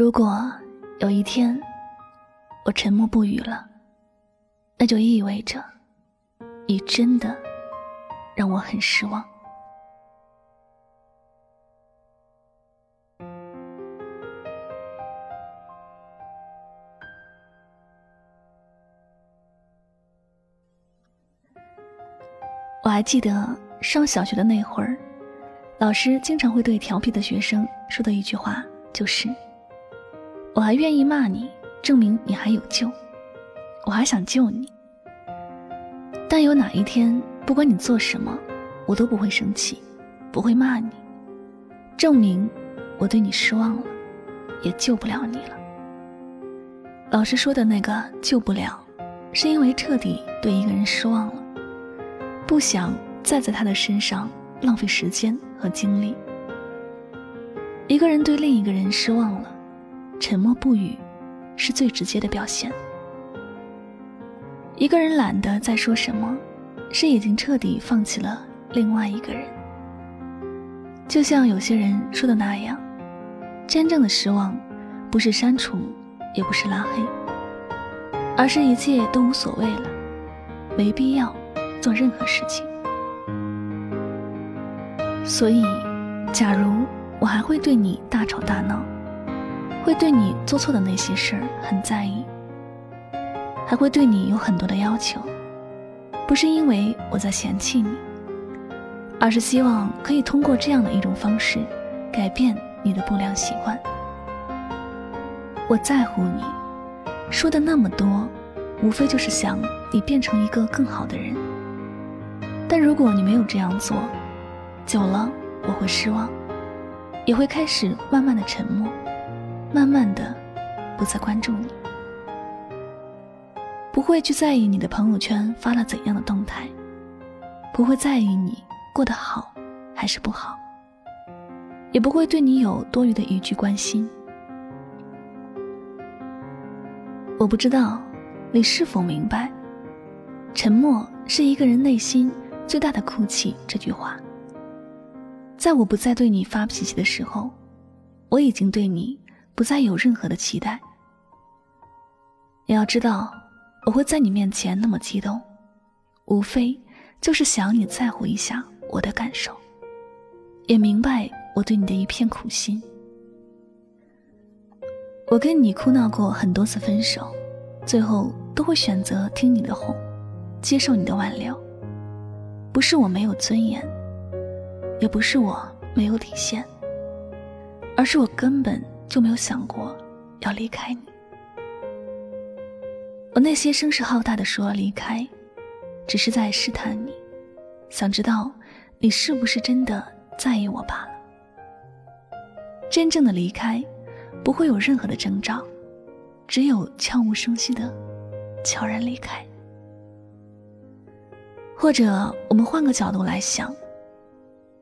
如果有一天我沉默不语了，那就意味着你真的让我很失望。我还记得上小学的那会儿，老师经常会对调皮的学生说的一句话。就是，我还愿意骂你，证明你还有救，我还想救你。但有哪一天，不管你做什么，我都不会生气，不会骂你，证明我对你失望了，也救不了你了。老师说的那个救不了，是因为彻底对一个人失望了，不想再在他的身上浪费时间和精力。一个人对另一个人失望了，沉默不语，是最直接的表现。一个人懒得再说什么，是已经彻底放弃了另外一个人。就像有些人说的那样，真正的失望，不是删除，也不是拉黑，而是一切都无所谓了，没必要做任何事情。所以，假如。我还会对你大吵大闹，会对你做错的那些事儿很在意，还会对你有很多的要求，不是因为我在嫌弃你，而是希望可以通过这样的一种方式，改变你的不良习惯。我在乎你，说的那么多，无非就是想你变成一个更好的人。但如果你没有这样做，久了我会失望。也会开始慢慢的沉默，慢慢的不再关注你，不会去在意你的朋友圈发了怎样的动态，不会在意你过得好还是不好，也不会对你有多余的一句关心。我不知道你是否明白，沉默是一个人内心最大的哭泣。这句话。在我不再对你发脾气的时候，我已经对你不再有任何的期待。你要知道，我会在你面前那么激动，无非就是想你在乎一下我的感受，也明白我对你的一片苦心。我跟你哭闹过很多次分手，最后都会选择听你的哄，接受你的挽留。不是我没有尊严。也不是我没有底线，而是我根本就没有想过要离开你。我那些声势浩大的说离开，只是在试探你，想知道你是不是真的在意我罢了。真正的离开，不会有任何的征兆，只有悄无声息的悄然离开。或者，我们换个角度来想。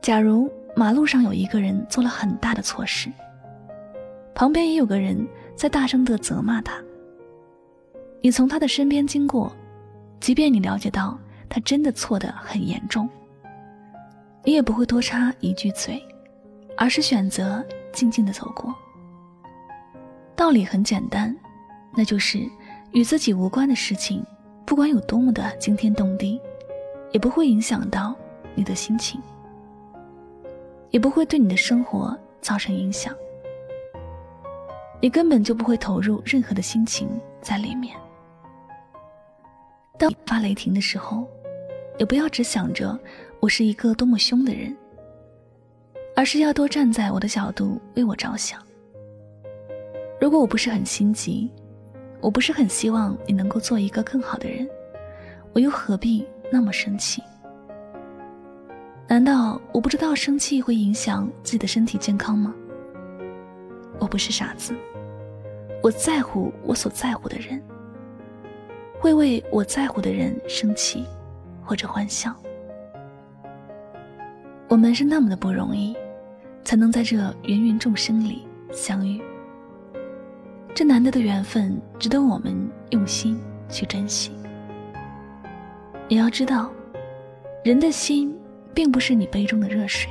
假如马路上有一个人做了很大的错事，旁边也有个人在大声的责骂他。你从他的身边经过，即便你了解到他真的错得很严重，你也不会多插一句嘴，而是选择静静的走过。道理很简单，那就是与自己无关的事情，不管有多么的惊天动地，也不会影响到你的心情。也不会对你的生活造成影响，你根本就不会投入任何的心情在里面。当发雷霆的时候，也不要只想着我是一个多么凶的人，而是要多站在我的角度为我着想。如果我不是很心急，我不是很希望你能够做一个更好的人，我又何必那么生气？难道我不知道生气会影响自己的身体健康吗？我不是傻子，我在乎我所在乎的人，会为我在乎的人生气，或者欢笑。我们是那么的不容易，才能在这芸芸众生里相遇。这难得的缘分，值得我们用心去珍惜。也要知道，人的心。并不是你杯中的热水，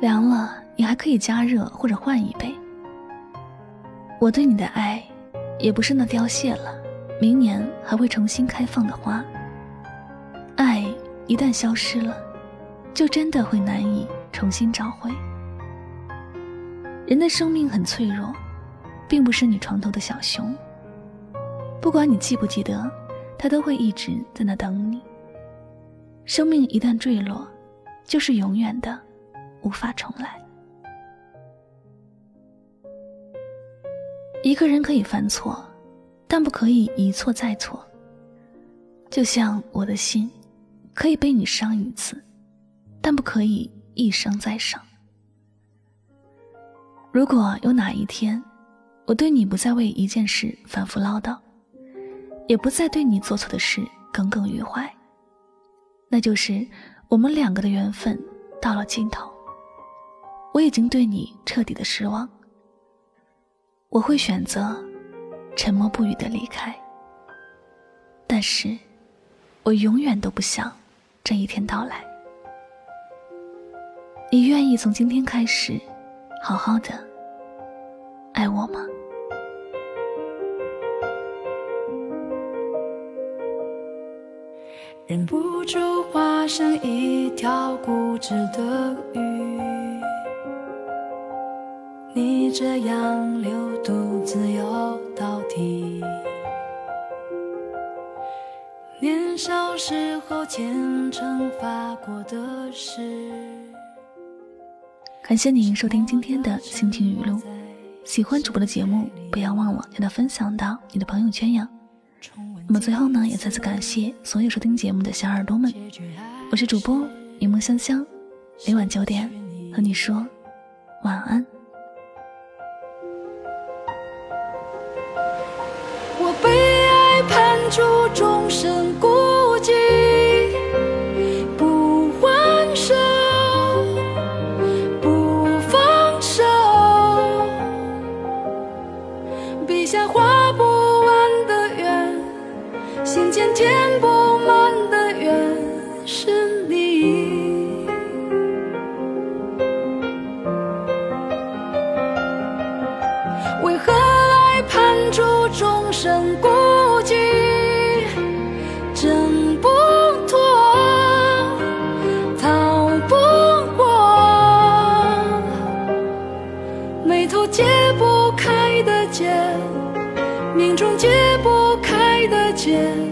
凉了你还可以加热或者换一杯。我对你的爱，也不是那凋谢了，明年还会重新开放的花。爱一旦消失了，就真的会难以重新找回。人的生命很脆弱，并不是你床头的小熊。不管你记不记得，他都会一直在那等你。生命一旦坠落，就是永远的，无法重来。一个人可以犯错，但不可以一错再错。就像我的心，可以被你伤一次，但不可以一伤再伤。如果有哪一天，我对你不再为一件事反复唠叨，也不再对你做错的事耿耿于怀，那就是我们两个的缘分到了尽头。我已经对你彻底的失望。我会选择沉默不语的离开，但是，我永远都不想这一天到来。你愿意从今天开始好好的爱我吗？忍不住化身一条固执的鱼。这样流独自游到底。年少时候虔诚发过的誓。感谢您收听今天的心情语录，喜欢主播的节目，不要忘了将它分享到你的朋友圈呀。那么最后呢，也再次感谢所有收听节目的小耳朵们，我是主播柠檬香香，每晚九点和你说晚安。住终生孤寂不还手不放手。笔下画不完的圆心间填不满的缘是。间。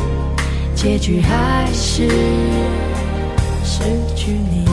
结局还是失去你。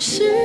是